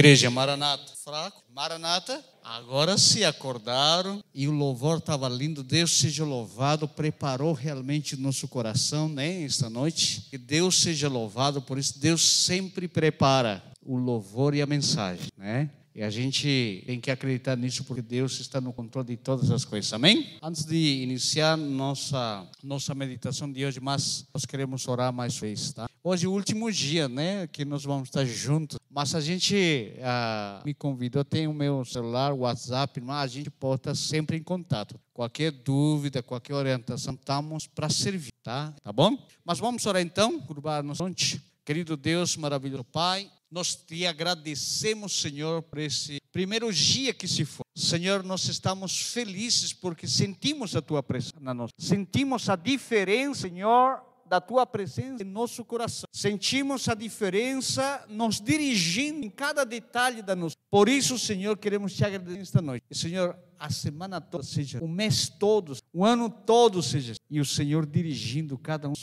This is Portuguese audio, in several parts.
Igreja Maranata, fraco, Maranata, agora se acordaram e o louvor estava lindo. Deus seja louvado, preparou realmente nosso coração, né, esta noite. Que Deus seja louvado, por isso Deus sempre prepara o louvor e a mensagem, né? E a gente tem que acreditar nisso porque Deus está no controle de todas as coisas. Amém? Antes de iniciar nossa nossa meditação de hoje, mas nós queremos orar mais vezes, tá? Hoje é o último dia, né, que nós vamos estar juntos. Mas a gente ah, me convidou, tem o meu celular, WhatsApp, mas a gente pode estar sempre em contato. Qualquer dúvida, qualquer orientação, estamos para servir, tá? Tá bom? Mas vamos orar então, curvar nossa fronte. Querido Deus, maravilhoso Pai, nós te agradecemos, Senhor, por esse primeiro dia que se foi. Senhor, nós estamos felizes porque sentimos a tua presença na nossa. Sentimos a diferença, Senhor, da tua presença em nosso coração. Sentimos a diferença nos dirigindo em cada detalhe da nossa. Por isso, Senhor, queremos te agradecer esta noite. Senhor, a semana toda seja, o mês todo, o ano todo seja, e o Senhor dirigindo cada um.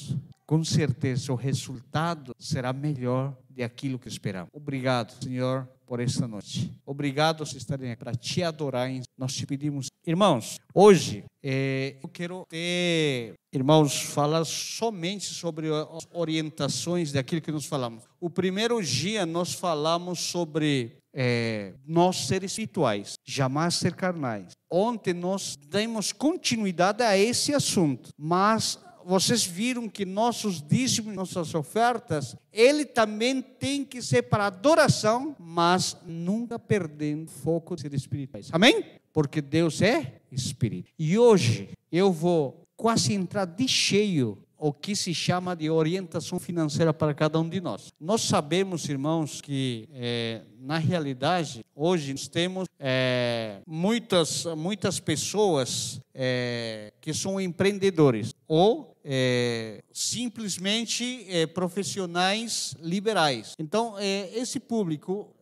Com certeza o resultado será melhor de aquilo que esperamos. Obrigado, Senhor, por esta noite. Obrigado por estarem aqui para te adorar. Nós te pedimos, irmãos, hoje é, eu quero ter, irmãos, falar somente sobre as orientações daquilo que nós falamos. O primeiro dia nós falamos sobre é, nós ser espirituais, jamais ser carnais. Ontem nós demos continuidade a esse assunto, mas vocês viram que nossos dízimos, nossas ofertas, ele também tem que ser para adoração, mas nunca perdendo foco de ser espirituais. Amém? Porque Deus é espírito. E hoje eu vou quase entrar de cheio o que se chama de orientação financeira para cada um de nós. Nós sabemos, irmãos, que é, na realidade hoje nós temos é, muitas muitas pessoas é, que são empreendedores ou é, simplesmente é, profissionais liberais. Então, é, esse público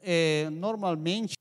normalmente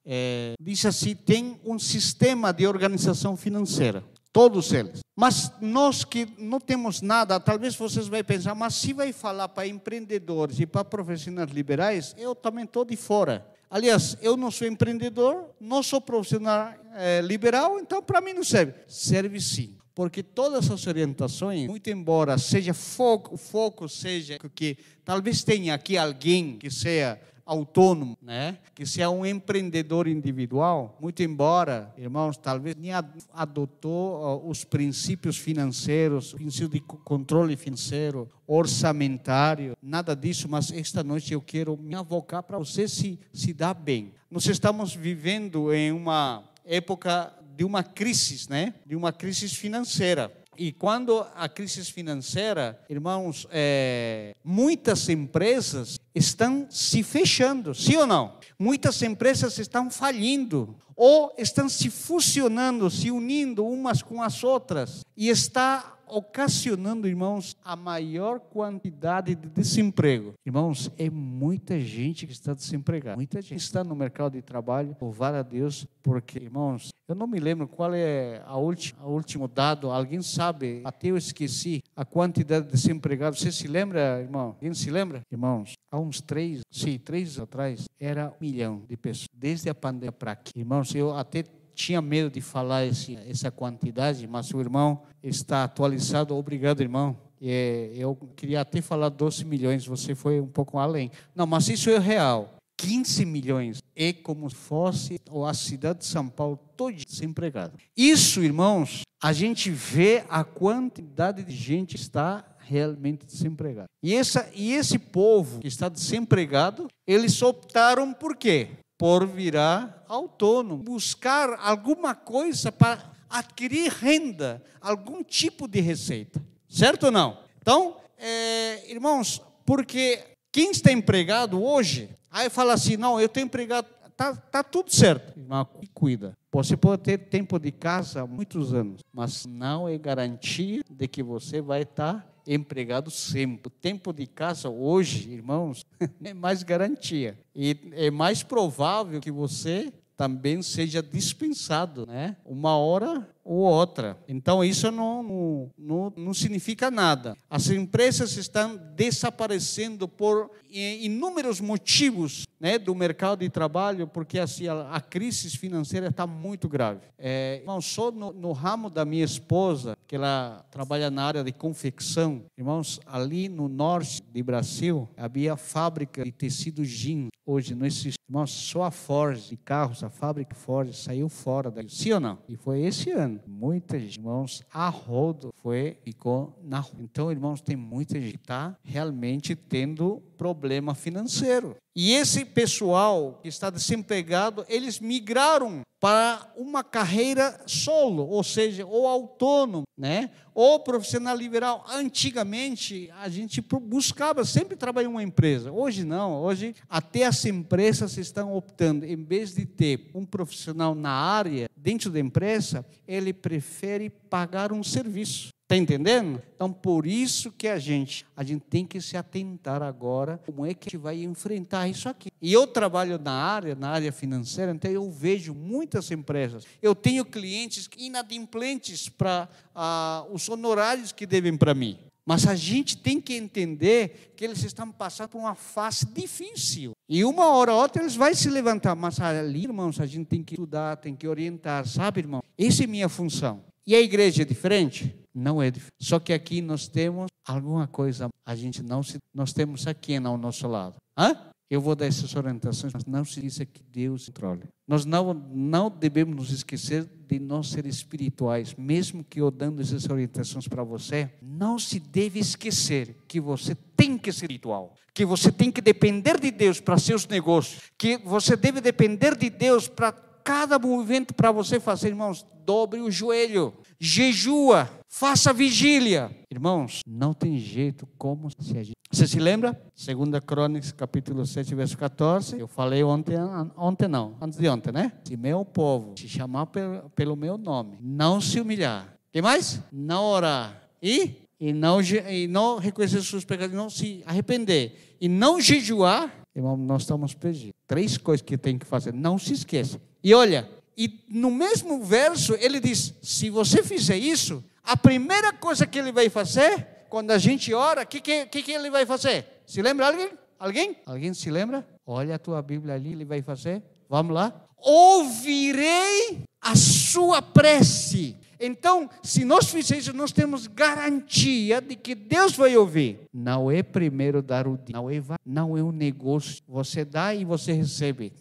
diz assim tem um sistema de organização financeira. Todos eles. Mas nós que não temos nada, talvez vocês vão pensar, mas se vai falar para empreendedores e para profissionais liberais, eu também estou de fora. Aliás, eu não sou empreendedor, não sou profissional é, liberal, então para mim não serve. Serve sim porque todas as orientações, muito embora seja foco, foco seja que talvez tenha aqui alguém que seja autônomo, né? que seja um empreendedor individual, muito embora, irmãos, talvez nem adotou os princípios financeiros, o princípio de controle financeiro, orçamentário, nada disso, mas esta noite eu quero me avocar para você se, se dar bem. Nós estamos vivendo em uma época de uma crise, né? De uma crise financeira. E quando a crise financeira, irmãos, é, muitas empresas estão se fechando, sim ou não? Muitas empresas estão falindo ou estão se fusionando, se unindo umas com as outras e está ocasionando, irmãos, a maior quantidade de desemprego. Irmãos, é muita gente que está desempregada. Muita gente está no mercado de trabalho. Louvar a Deus, porque, irmãos, eu não me lembro qual é a última, último dado. Alguém sabe? Até eu esqueci a quantidade de desempregados. Você se lembra, irmão? Alguém se lembra? Irmãos, há uns três, sim, três atrás, era um milhão de pessoas. Desde a pandemia para aqui. Irmãos, eu até tinha medo de falar esse, essa quantidade, mas o irmão está atualizado. Obrigado, irmão. É, eu queria até falar 12 milhões, você foi um pouco além. Não, mas isso é real. 15 milhões é como se fosse a cidade de São Paulo toda desempregada. Isso, irmãos, a gente vê a quantidade de gente está realmente desempregada. E, essa, e esse povo que está desempregado, eles optaram por quê? Por virar autônomo, buscar alguma coisa para adquirir renda, algum tipo de receita. Certo ou não? Então, é, irmãos, porque quem está empregado hoje, aí fala assim: não, eu estou empregado, tá, tá tudo certo. Irmão, cuida. Você pode ter tempo de casa há muitos anos, mas não é garantia de que você vai estar empregado sempre. Tempo de casa hoje, irmãos, é mais garantia. E é mais provável que você também seja dispensado, né? Uma hora ou outra. Então isso não, não, não significa nada. As empresas estão desaparecendo por inúmeros motivos né, do mercado de trabalho, porque assim, a, a crise financeira está muito grave. É, irmãos, só no, no, ramo da minha esposa, que ela trabalha na área de confecção, irmãos, ali no norte de Brasil, havia fábrica de tecido jeans. Hoje não existe. Irmãos, só a Ford de carros, a fábrica Ford saiu fora daí. Sim ou não? E foi esse ano. Muitos irmãos a rodo foi, ficou na rua. Então, irmãos, tem muita gente que está realmente tendo problema financeiro. E esse pessoal que está desempregado, eles migraram para uma carreira solo, ou seja, ou autônomo, né? Ou profissional liberal. Antigamente a gente buscava sempre trabalhar em uma empresa. Hoje não. Hoje até as empresas estão optando, em vez de ter um profissional na área dentro da empresa, ele prefere pagar um serviço. Está entendendo? Então, por isso que a gente, a gente tem que se atentar agora como é que a gente vai enfrentar isso aqui. E eu trabalho na área, na área financeira, então eu vejo muitas empresas. Eu tenho clientes inadimplentes para ah, os honorários que devem para mim. Mas a gente tem que entender que eles estão passando por uma fase difícil. E uma hora ou outra eles vão se levantar. Mas ali, irmãos, a gente tem que estudar, tem que orientar, sabe, irmão? Essa é minha função. E a igreja é diferente? Não é diferente. Só que aqui nós temos alguma coisa, a gente não se. Nós temos aqui ao nosso lado. Hã? Eu vou dar essas orientações, mas não se diz que Deus controle. Nós não, não devemos nos esquecer de nós ser espirituais, mesmo que eu dando essas orientações para você, não se deve esquecer que você tem que ser espiritual, que você tem que depender de Deus para seus negócios, que você deve depender de Deus para cada movimento para você fazer, irmãos, dobre o joelho, jejua, faça vigília. Irmãos, não tem jeito como se a gente... Você se lembra? Segunda Crônicas, capítulo 7, verso 14. Eu falei ontem, ontem não, antes de ontem, né? Se meu povo se chamar pelo, meu nome, não se humilhar. que mais? Não orar. E? E não, e não reconhecer seus pecados, não se arrepender. E não jejuar, irmão, nós estamos perdidos. Três coisas que tem que fazer. Não se esqueça. E olha, e no mesmo verso ele diz: se você fizer isso, a primeira coisa que ele vai fazer, quando a gente ora, o que, que, que, ele vai fazer? Se lembra alguém? Alguém? Alguém se lembra? Olha a tua Bíblia ali, ele vai fazer. Vamos lá. Ouvirei a sua prece. Então, se nós fizermos nós temos garantia de que Deus vai ouvir. Não é primeiro dar o não é, não é um negócio. Você dá e você recebe.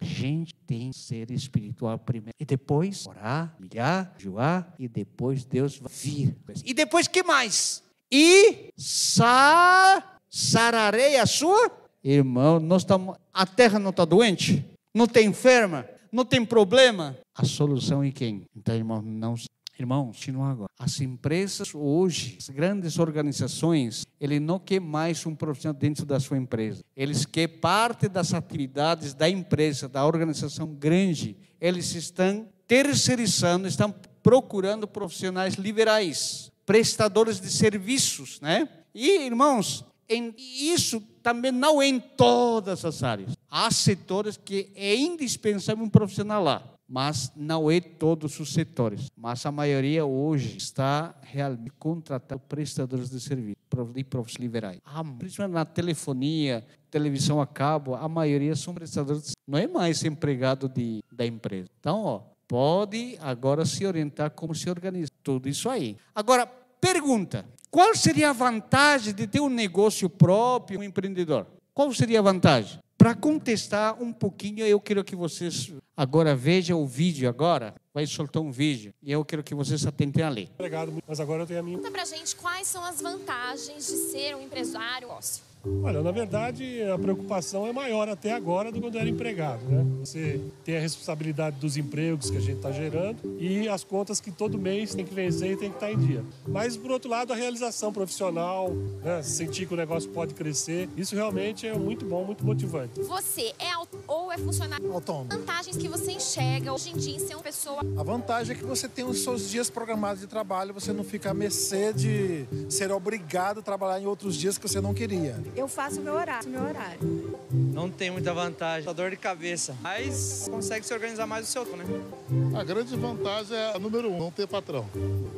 A gente tem ser espiritual primeiro. E depois orar, milhar, joar. E depois Deus vai vir. E depois que mais? E sa, sararei a sua. Irmão, nós estamos, a terra não está doente? Não tem enferma? Não tem problema? A solução é quem? Então, irmão, não Irmãos. As empresas hoje, as grandes organizações, ele não quer mais um profissional dentro da sua empresa. Eles querem parte das atividades da empresa, da organização grande. Eles estão terceirizando, estão procurando profissionais liberais, prestadores de serviços, né? E, irmãos, em, isso também não é em todas as áreas. Há setores que é indispensável um profissional lá mas não é todos os setores. Mas a maioria hoje está realmente contratando prestadores de serviço, de profissionais liberais. Ah, principalmente na telefonia, televisão a cabo, a maioria são prestadores, não é mais empregado de, da empresa. Então, ó, pode agora se orientar como se organiza. Tudo isso aí. Agora, pergunta: qual seria a vantagem de ter um negócio próprio, um empreendedor? Qual seria a vantagem? Para contestar um pouquinho, eu quero que vocês agora vejam o vídeo agora. Vai soltar um vídeo e eu quero que vocês atentem a ler. Obrigado, mas agora eu tenho a minha. Conta pra gente quais são as vantagens de ser um empresário ócio. Olha, na verdade, a preocupação é maior até agora do que quando era empregado, né? Você tem a responsabilidade dos empregos que a gente está gerando e as contas que todo mês tem que vencer e tem que estar tá em dia. Mas, por outro lado, a realização profissional, né? sentir que o negócio pode crescer, isso realmente é muito bom, muito motivante. Você é ou é funcionário autônomo? Vantagens que você enxerga hoje em dia em ser uma pessoa A vantagem é que você tem os seus dias programados de trabalho, você não fica a mercê de ser obrigado a trabalhar em outros dias que você não queria. Eu faço meu horário, meu horário. Não tem muita vantagem, só dor de cabeça. Mas consegue se organizar mais o seu, né? A grande vantagem é a número um, não ter patrão.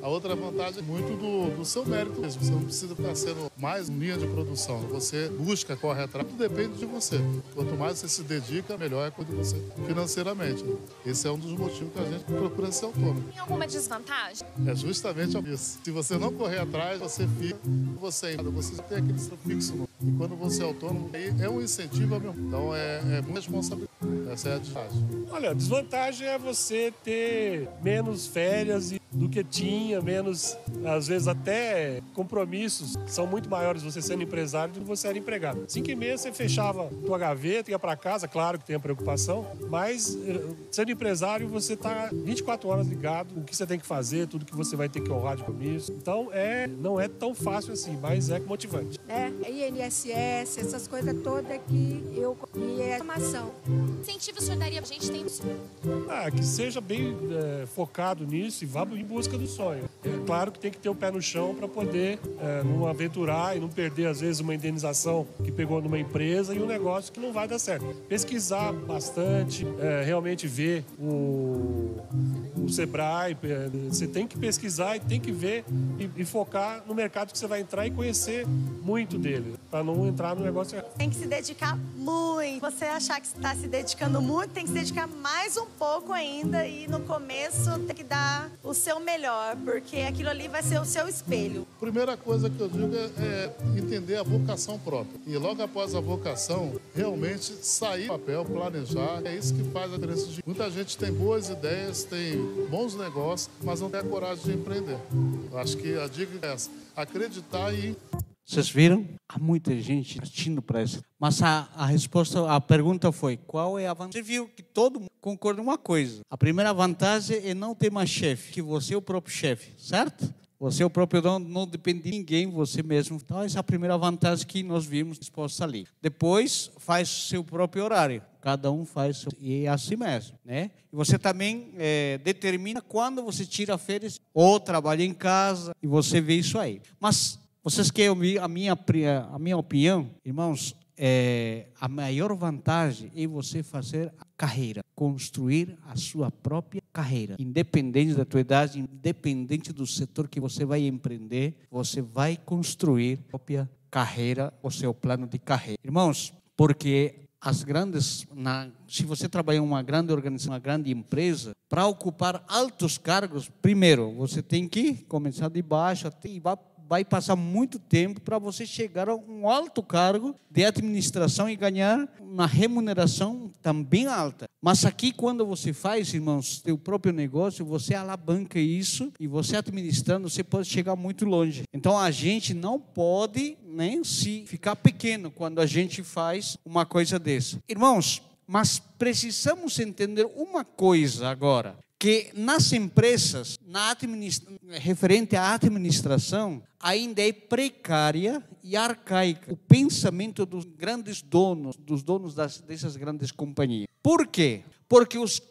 A outra vantagem é muito do, do seu mérito mesmo. Você não precisa ficar sendo mais linha de produção. Você busca, corre atrás, tudo depende de você. Quanto mais você se dedica, melhor é de você financeiramente. Esse é um dos motivos que a gente procura ser autônomo. Tem alguma desvantagem? É justamente isso. Se você não correr atrás, você fica, você você tem aquele fixo. E quando você é autônomo, é um incentivo mesmo. Então é, é responsabilidade. Essa é a desvantagem. Olha, a desvantagem é você ter menos férias do que tinha, menos, às vezes até compromissos são muito maiores você sendo empresário do que você era empregado. Cinco e meia você fechava tua gaveta, ia para casa, claro que tem a preocupação, mas eh, sendo empresário você tá 24 horas ligado o que você tem que fazer, tudo que você vai ter que honrar de compromisso. Então é, não é tão fácil assim, mas é motivante. É, INSS, essas coisas todas que eu e é formação. Incentivo o senhor daria pra gente tem Ah, que seja bem é, focado nisso e vá em busca do sonho. É claro que tem que ter o pé no chão para poder é, não aventurar e não perder, às vezes, uma indenização que pegou numa empresa e um negócio que não vai dar certo. Pesquisar bastante, é, realmente ver o, o Sebrae, você tem que pesquisar e tem que ver e, e focar no mercado que você vai entrar e conhecer muito dele, para não entrar no negócio errado. Tem que se dedicar muito. Você achar que está se dedicando muito, tem que se dedicar mais um pouco ainda e no começo tem que dar o seu melhor, porque aquilo ali vai ser o seu espelho. Primeira coisa que eu digo é, é entender a vocação própria. E logo após a vocação, realmente sair do papel, planejar. É isso que faz a diferença. De... Muita gente tem boas ideias, tem bons negócios, mas não tem a coragem de empreender. Eu acho que a dica é essa: acreditar e vocês viram? Há muita gente assistindo para isso. Mas a, a resposta, a pergunta foi: qual é a vantagem? Você viu que todo mundo concorda em uma coisa. A primeira vantagem é não ter mais chefe, que você é o próprio chefe, certo? Você é o próprio dono, não depende de ninguém, você mesmo. Então, essa é a primeira vantagem que nós vimos exposta ali. Depois, faz seu próprio horário. Cada um faz seu... E é assim mesmo, né? E você também é, determina quando você tira férias ou trabalha em casa. E você vê isso aí. Mas vocês querem ouvir a minha, a minha opinião? Irmãos, é, a maior vantagem é você fazer carreira, construir a sua própria carreira. Independente da tua idade, independente do setor que você vai empreender, você vai construir a própria carreira, o seu plano de carreira. Irmãos, porque as grandes, na, se você trabalha em uma grande organização, uma grande empresa, para ocupar altos cargos, primeiro você tem que começar de baixo até e vai passar muito tempo para você chegar a um alto cargo de administração e ganhar uma remuneração também alta. Mas aqui, quando você faz, irmãos, seu próprio negócio, você alavanca isso e você administrando, você pode chegar muito longe. Então a gente não pode nem né, se ficar pequeno quando a gente faz uma coisa dessa. Irmãos, mas precisamos entender uma coisa agora que nas empresas, na referente à administração, ainda é precária e arcaica o pensamento dos grandes donos, dos donos das, dessas grandes companhias. Por quê? Porque os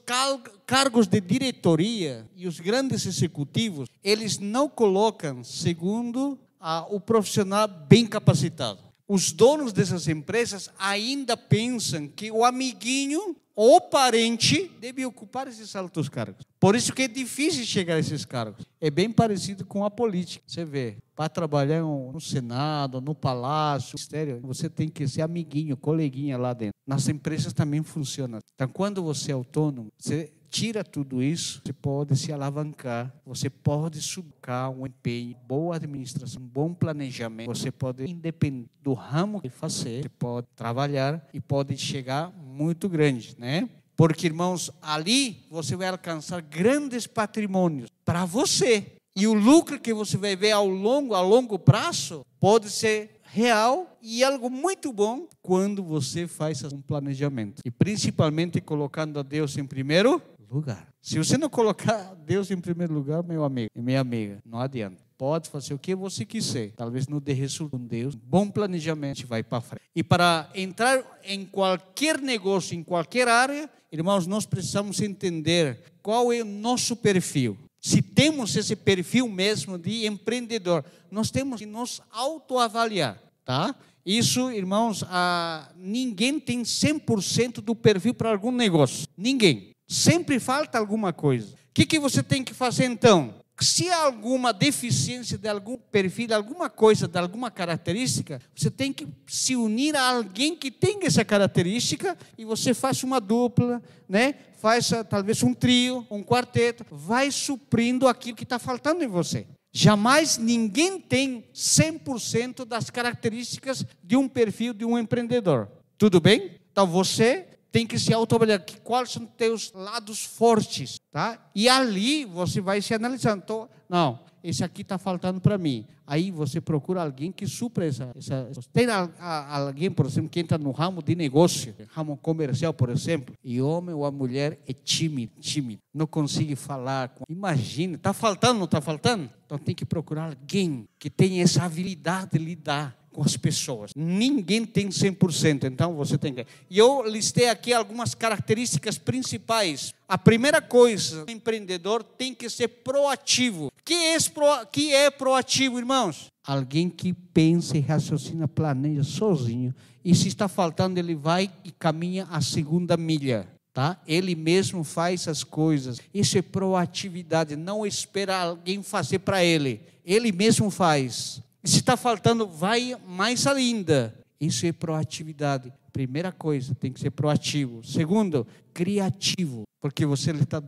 cargos de diretoria e os grandes executivos, eles não colocam segundo a, o profissional bem capacitado. Os donos dessas empresas ainda pensam que o amiguinho ou parente deve ocupar esses altos cargos. Por isso que é difícil chegar a esses cargos. É bem parecido com a política. Você vê, para trabalhar no Senado, no Palácio, no Ministério, você tem que ser amiguinho, coleguinha lá dentro. Nas empresas também funciona. Então, quando você é autônomo, você tira tudo isso, você pode se alavancar, você pode sucar um empenho, boa administração, bom planejamento, você pode, independente do ramo que fazer, você pode trabalhar e pode chegar muito grande, né? Porque, irmãos, ali você vai alcançar grandes patrimônios para você. E o lucro que você vai ver ao longo, a longo prazo pode ser real e algo muito bom quando você faz um planejamento. E principalmente colocando a Deus em primeiro lugar. Se você não colocar Deus em primeiro lugar, meu amigo e minha amiga, não adianta. pode fazer o que você quiser. Talvez não dê resultado com Deus. Bom planejamento vai para frente. E para entrar em qualquer negócio, em qualquer área, irmãos, nós precisamos entender qual é o nosso perfil. Se temos esse perfil mesmo de empreendedor, nós temos que nos autoavaliar, tá? Isso, irmãos, ah, ninguém tem 100% do perfil para algum negócio. Ninguém. Sempre falta alguma coisa. O que, que você tem que fazer então? Se há alguma deficiência de algum perfil, alguma coisa, de alguma característica, você tem que se unir a alguém que tem essa característica e você faz uma dupla, né? faz talvez um trio, um quarteto, vai suprindo aquilo que está faltando em você. Jamais ninguém tem 100% das características de um perfil de um empreendedor. Tudo bem? Então você tem que se autoavaliar quais são teus lados fortes, tá? E ali você vai se analisando. Então, não, esse aqui está faltando para mim. Aí você procura alguém que supra essa. essa tem a, a, alguém, por exemplo, que entra no ramo de negócio, ramo comercial, por exemplo, e homem ou a mulher é tímido, tímido, não consegue falar. Imagina, está faltando, não está faltando? Então tem que procurar alguém que tenha essa habilidade de lidar com as pessoas. Ninguém tem 100%, então você tem que. E eu listei aqui algumas características principais. A primeira coisa, o empreendedor tem que ser proativo. Que é, pro... que é proativo, irmãos? Alguém que pensa e raciocina, planeja sozinho. E se está faltando, ele vai e caminha a segunda milha. Tá? Ele mesmo faz as coisas. Isso é proatividade. Não espera alguém fazer para ele. Ele mesmo faz. Se está faltando, vai mais ainda. Isso é proatividade. Primeira coisa, tem que ser proativo. Segundo, criativo. Porque você está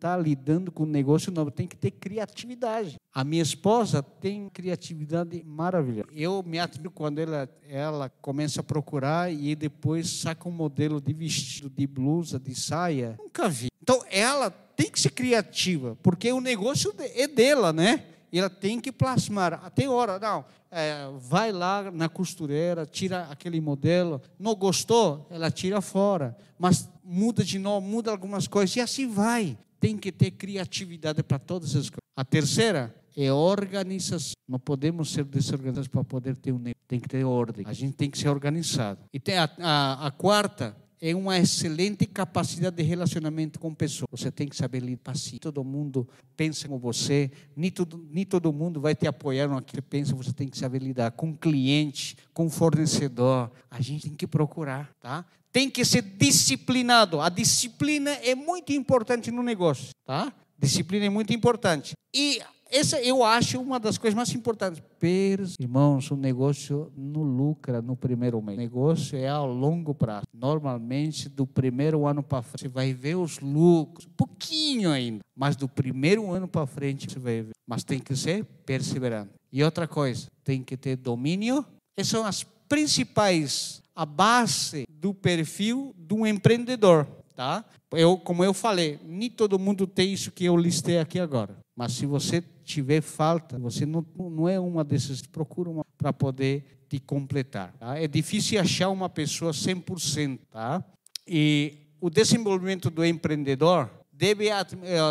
tá lidando com um negócio novo, tem que ter criatividade. A minha esposa tem criatividade maravilhosa. Eu me admiro quando ela, ela começa a procurar e depois saca um modelo de vestido, de blusa, de saia. Nunca vi. Então ela tem que ser criativa, porque o negócio é dela, né? Ela tem que plasmar. Até hora, não, é, vai lá na costureira, tira aquele modelo, não gostou, ela tira fora, mas muda de novo, muda algumas coisas, e assim vai. Tem que ter criatividade para todas as coisas. A terceira é organização. Não podemos ser desorganizados para poder ter um tem que ter ordem. A gente tem que ser organizado. E tem a, a, a quarta é uma excelente capacidade de relacionamento com pessoas. Você tem que saber lidar paciente. Todo mundo pensa como você, nem todo, nem todo mundo vai te apoiar no que pensa. Você tem que saber lidar com cliente, com fornecedor. A gente tem que procurar, tá? Tem que ser disciplinado. A disciplina é muito importante no negócio, tá? Disciplina é muito importante. E essa eu acho uma das coisas mais importantes. Pers, irmãos, o negócio não lucra no primeiro mês. O negócio é a longo prazo. Normalmente, do primeiro ano para frente, você vai ver os lucros, pouquinho ainda. Mas do primeiro ano para frente, você vai ver. Mas tem que ser perseverante. E outra coisa, tem que ter domínio. Essas são as principais, a base do perfil de um empreendedor. Tá? Eu, como eu falei, nem todo mundo tem isso que eu listei aqui agora. Mas se você tiver falta, você não, não é uma dessas, procura uma para poder te completar. Tá? É difícil achar uma pessoa 100%. Tá? E o desenvolvimento do empreendedor deve eh,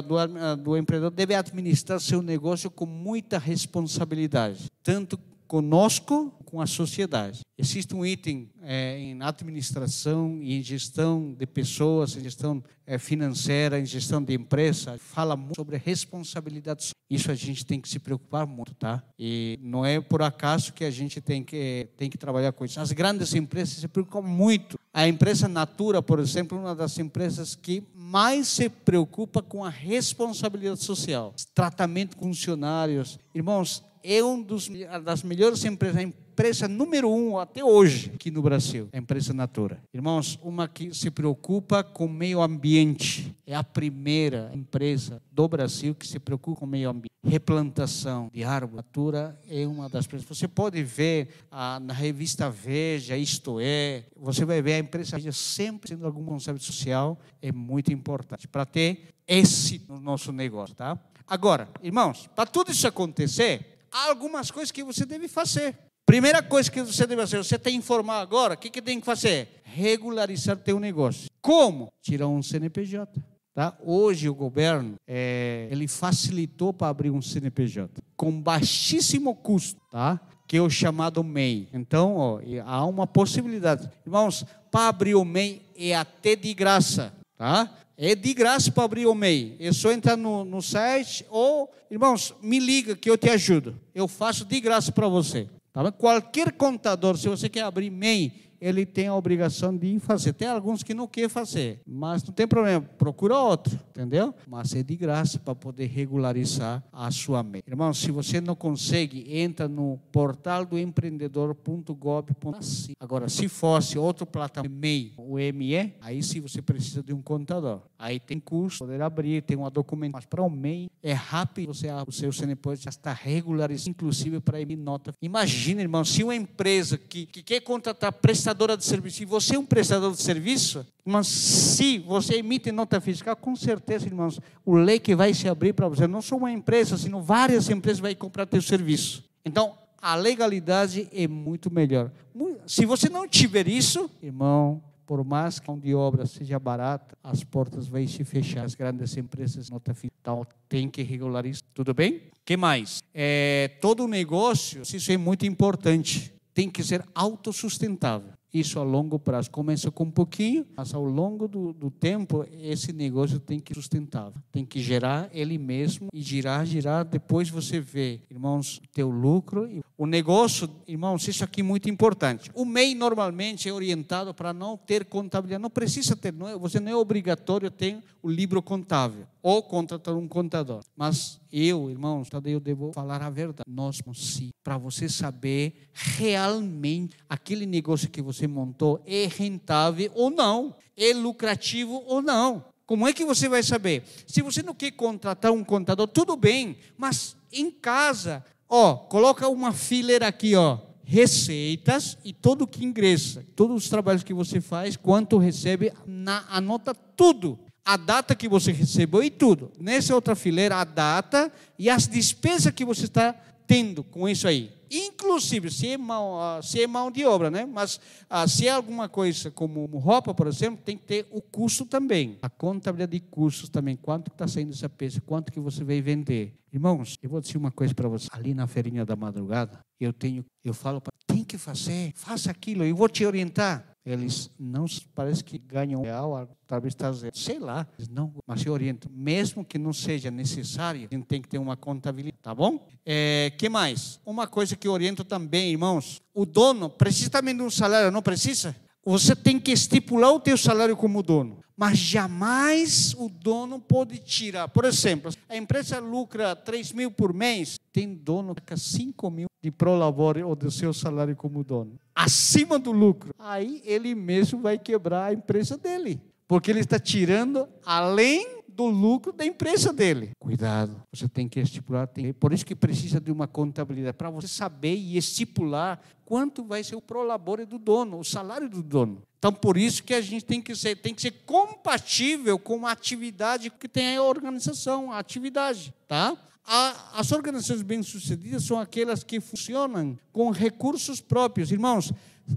do, eh, do empreendedor deve administrar seu negócio com muita responsabilidade, tanto conosco com a sociedade. Existe um item é, em administração e em gestão de pessoas, em gestão é, financeira, em gestão de empresa, fala muito sobre responsabilidade. Isso a gente tem que se preocupar muito, tá? E não é por acaso que a gente tem que tem que trabalhar com isso. As grandes empresas se preocupam muito. A empresa Natura, por exemplo, é uma das empresas que mais se preocupa com a responsabilidade social, tratamento com funcionários. Irmãos, é uma das melhores empresas, a empresa número um até hoje aqui no Brasil, a empresa Natura. Irmãos, uma que se preocupa com o meio ambiente. É a primeira empresa do Brasil que se preocupa com o meio ambiente. Replantação de árvore. Natura é uma das empresas. Você pode ver ah, na revista Veja, Isto É, você vai ver a empresa sempre sendo algum conceito social. É muito importante para ter esse no nosso negócio, tá? Agora, irmãos, para tudo isso acontecer, há algumas coisas que você deve fazer. Primeira coisa que você deve fazer, você tem que informar agora, o que, que tem que fazer? Regularizar teu negócio. Como? Tirar um CNPJ. Tá? Hoje o governo é, ele facilitou para abrir um CNPJ com baixíssimo custo, tá? que é o chamado MEI. Então, ó, há uma possibilidade. Irmãos, para abrir o MEI é até de graça. Tá? É de graça para abrir o MEI. É só entrar no, no site ou, irmãos, me liga que eu te ajudo. Eu faço de graça para você. Tá? Qualquer contador, se você quer abrir MEI, ele tem a obrigação de fazer. Tem alguns que não querem fazer, mas não tem problema, procura outro, entendeu? Mas é de graça para poder regularizar a sua MEI. Irmão, se você não consegue, entra no portal do empreendedor.gov.br. Agora, se fosse outro plataforma MEI, o ME, aí sim você precisa de um contador. Aí tem custo, poder abrir, tem uma documentação. Mas para o MEI é rápido, você o seu CNPJ já está regularizado, inclusive para emitir nota. Imagina, irmão, se uma empresa que, que quer contratar prestadores prestadora de serviço, e você é um prestador de serviço, mas se você emite nota fiscal, com certeza, irmãos, o leque vai se abrir para você. Não só uma empresa, sino várias empresas vão comprar teu serviço. Então, a legalidade é muito melhor. Se você não tiver isso, irmão, por mais que a mão de obra seja barata, as portas vão se fechar. As grandes empresas nota fiscal tem que regularizar. Tudo bem? que mais? É, todo negócio, isso é muito importante, tem que ser autossustentável. Isso a longo prazo começa com um pouquinho, mas ao longo do, do tempo esse negócio tem que sustentável, tem que gerar ele mesmo e girar, girar. Depois você vê, irmãos, teu lucro. O negócio, irmãos, isso aqui é muito importante. O MEI normalmente é orientado para não ter contabilidade, não precisa ter, não é, você não é obrigatório ter o livro contábil ou contratar um contador. Mas eu, irmãos, eu devo falar a verdade. Nós, sim, para você saber realmente aquele negócio que você montou é rentável ou não, é lucrativo ou não. Como é que você vai saber? Se você não quer contratar um contador, tudo bem, mas em casa, ó, coloca uma fileira aqui, ó, receitas e todo que ingressa, todos os trabalhos que você faz, quanto recebe, na, anota tudo. A data que você recebeu e tudo. Nessa outra fileira, a data e as despesas que você está tendo com isso aí. Inclusive, se é mão, ah, se é mão de obra, né? Mas ah, se é alguma coisa como roupa, por exemplo, tem que ter o custo também. A contabilidade de custos também. Quanto está saindo essa peça? Quanto que você vai vender? Irmãos, eu vou dizer uma coisa para você. Ali na feirinha da madrugada, eu tenho, eu falo para que fazer, faça aquilo, eu vou te orientar. Eles não parece que ganham real, talvez está. Sei lá, não, mas se orientam. Mesmo que não seja necessário, a gente tem que ter uma contabilidade, tá bom? É, que mais? Uma coisa que oriento também, irmãos. O dono precisa também de um salário, não precisa? Você tem que estipular o teu salário como dono, mas jamais o dono pode tirar. Por exemplo, a empresa lucra 3 mil por mês, tem dono que 5 mil de prolabore ou do seu salário como dono, acima do lucro. Aí ele mesmo vai quebrar a empresa dele, porque ele está tirando além do lucro da empresa dele. Cuidado, você tem que estipular, tem, por isso que precisa de uma contabilidade, para você saber e estipular quanto vai ser o prolabore do dono, o salário do dono. Então, por isso que a gente tem que ser, tem que ser compatível com a atividade que tem a organização, a atividade, tá? as organizações bem-sucedidas são aquelas que funcionam com recursos próprios. Irmãos,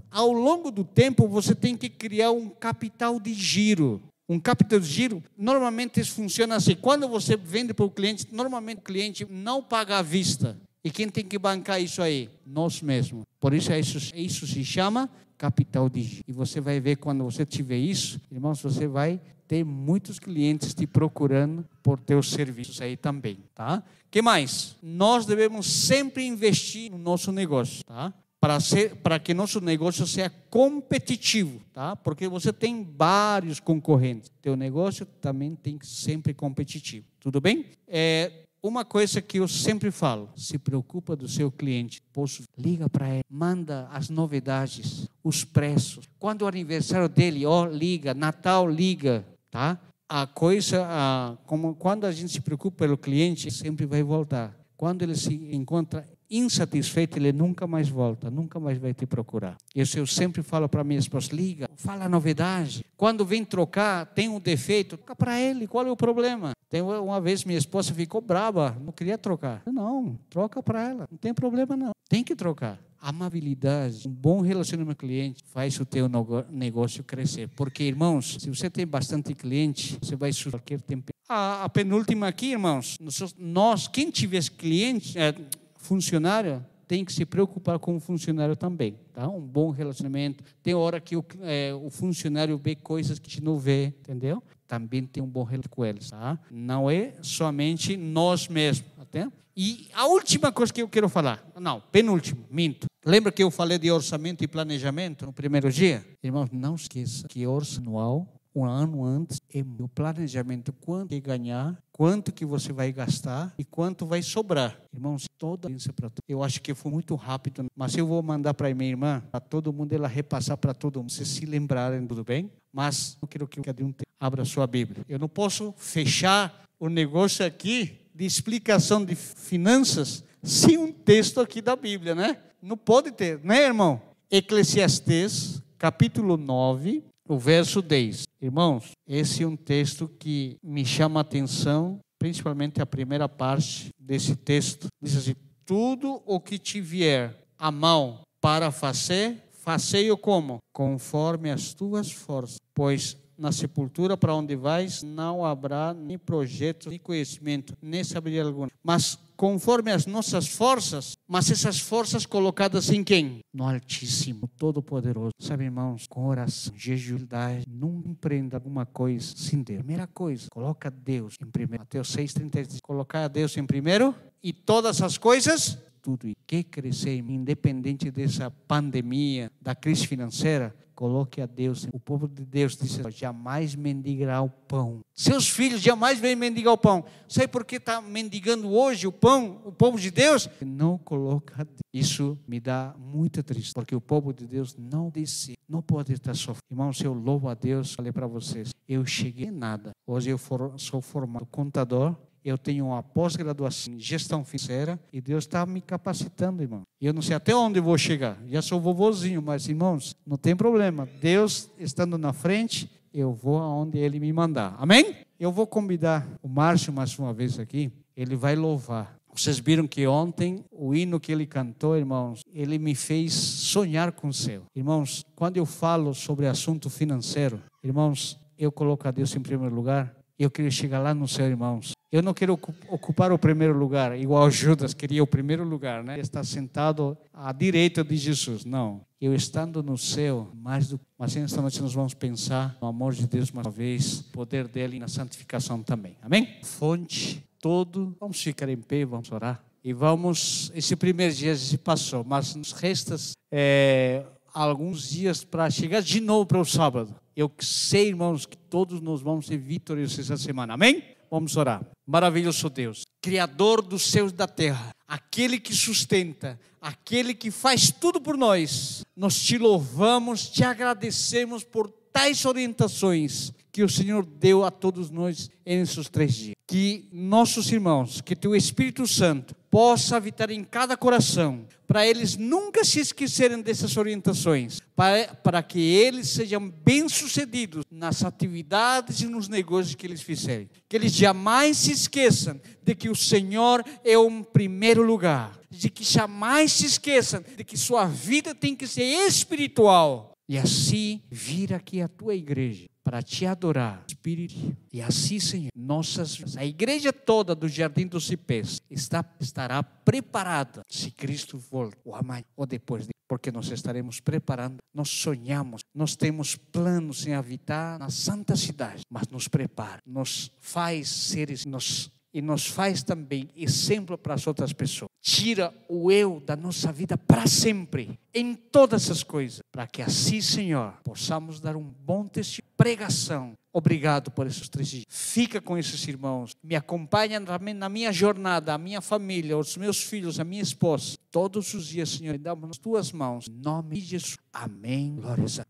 ao longo do tempo você tem que criar um capital de giro. Um capital de giro, normalmente isso funciona assim. Quando você vende para o cliente, normalmente o cliente não paga à vista. E quem tem que bancar isso aí? Nós mesmos. Por isso, isso, isso se chama capital de giro. E você vai ver quando você tiver isso, irmãos, você vai ter muitos clientes te procurando por teus serviços aí também, tá? Que mais? Nós devemos sempre investir no nosso negócio, tá? Para, ser, para que nosso negócio seja competitivo, tá? Porque você tem vários concorrentes. Teu negócio também tem que ser sempre competitivo. Tudo bem? É, uma coisa que eu sempre falo, se preocupa do seu cliente, posso liga para ele, manda as novidades, os preços. Quando é o aniversário dele, ó, liga, Natal liga, tá? A coisa, a, como quando a gente se preocupa pelo cliente, sempre vai voltar. Quando ele se encontra insatisfeito, ele nunca mais volta, nunca mais vai te procurar. Isso eu sempre falo para minha esposa: liga, fala a novidade. Quando vem trocar, tem um defeito, toca para ele, qual é o problema? Tem uma vez minha esposa ficou brava, não queria trocar. Não, troca para ela, não tem problema não. Tem que trocar. amabilidade, um bom relacionamento com o cliente faz o teu negócio crescer. Porque, irmãos, se você tem bastante cliente, você vai qualquer tempo. A, a penúltima aqui, irmãos, nós, quem tiver cliente, é, funcionário, tem que se preocupar com o funcionário também, tá? Um bom relacionamento. Tem hora que o, é, o funcionário vê coisas que não vê, entendeu? Também tem um bom relacionamento com eles, tá? Não é somente nós mesmos, até. E a última coisa que eu quero falar, não, penúltimo, minto. Lembra que eu falei de orçamento e planejamento no primeiro dia? Irmãos, não esqueça que orçamento anual um ano antes é o planejamento quanto que ganhar, quanto que você vai gastar e quanto vai sobrar. Irmãos, toda isso para Eu acho que foi muito rápido, mas eu vou mandar para minha irmã, para todo mundo ela repassar para todo mundo, se se lembrarem, tudo bem? Mas eu quero que cada um abra sua Bíblia. Eu não posso fechar o negócio aqui de explicação de finanças sem um texto aqui da Bíblia, né? Não pode ter, né, irmão? Eclesiastes, capítulo 9, o verso 10. Irmãos, esse é um texto que me chama a atenção, principalmente a primeira parte desse texto. Diz assim: Tudo o que te vier a mão para fazer, façei-o como? Conforme as tuas forças. Pois na sepultura para onde vais não haverá nem projeto, nem conhecimento, nem sabedoria alguma. Mas conforme as nossas forças, mas essas forças colocadas em quem? No Altíssimo, Todo-Poderoso. Sabe, irmãos, com oração, jejum, humildade, não empreenda alguma coisa sem Deus. Primeira coisa, coloca Deus em primeiro. Mateus 6,33 diz, colocar a Deus em primeiro e todas as coisas tudo e que crescer, independente dessa pandemia, da crise financeira, coloque a Deus. O povo de Deus disse: jamais mendigará o pão. Seus filhos jamais vêm mendigar o pão. Sabe por que está mendigando hoje o pão, o povo de Deus? Não coloca. Isso me dá muita tristeza, porque o povo de Deus não disse, não pode estar sofrendo. Irmãos, eu louvo a Deus, falei para vocês, eu cheguei em nada. Hoje eu for, sou formado contador, eu tenho uma pós-graduação em gestão financeira e Deus está me capacitando, irmão. Eu não sei até onde vou chegar. Já sou vovozinho, mas irmãos, não tem problema. Deus estando na frente, eu vou aonde Ele me mandar. Amém? Eu vou convidar o Márcio mais uma vez aqui. Ele vai louvar. Vocês viram que ontem o hino que ele cantou, irmãos, ele me fez sonhar com o céu. Irmãos, quando eu falo sobre assunto financeiro, irmãos, eu coloco a Deus em primeiro lugar. Eu queria chegar lá no céu, irmãos. Eu não quero ocupar o primeiro lugar, igual Judas queria o primeiro lugar, né? Estar sentado à direita de Jesus. Não. Eu estando no céu, mais do mas esta noite nós vamos pensar no amor de Deus mais uma vez, poder dele na santificação também. Amém? Fonte, todo. Vamos ficar em pé, vamos orar. E vamos, esse primeiro dia se passou, mas nos resta é, alguns dias para chegar de novo para o sábado. Eu sei, irmãos, que todos nós vamos ser vitoriosos essa semana. Amém? Vamos orar. Maravilhoso Deus, Criador dos céus e da terra, aquele que sustenta, aquele que faz tudo por nós. Nós te louvamos, te agradecemos por tais orientações que o Senhor deu a todos nós nesses três dias. Que nossos irmãos, que teu Espírito Santo possa habitar em cada coração, para eles nunca se esquecerem dessas orientações, para, para que eles sejam bem-sucedidos nas atividades e nos negócios que eles fizerem. Que eles jamais se esqueçam de que o Senhor é o primeiro lugar, de que jamais se esqueçam de que sua vida tem que ser espiritual. E assim vir aqui a tua igreja para te adorar, Espírito. E assim, Senhor, nossas a igreja toda do Jardim dos Cipés está estará preparada se Cristo for ou amanhã ou depois de, porque nós estaremos preparando. Nós sonhamos, nós temos planos em habitar na santa cidade, mas nos prepara, nos faz seres, nos e nos faz também exemplo para as outras pessoas. Tira o eu da nossa vida para sempre, em todas as coisas, para que assim, Senhor, possamos dar um bom testemunho, pregação. Obrigado por esses três dias. Fica com esses irmãos, me acompanha na minha jornada, a minha família, os meus filhos, a minha esposa. Todos os dias, Senhor, damos nas tuas mãos. Em nome de Jesus. Amém. Glórias a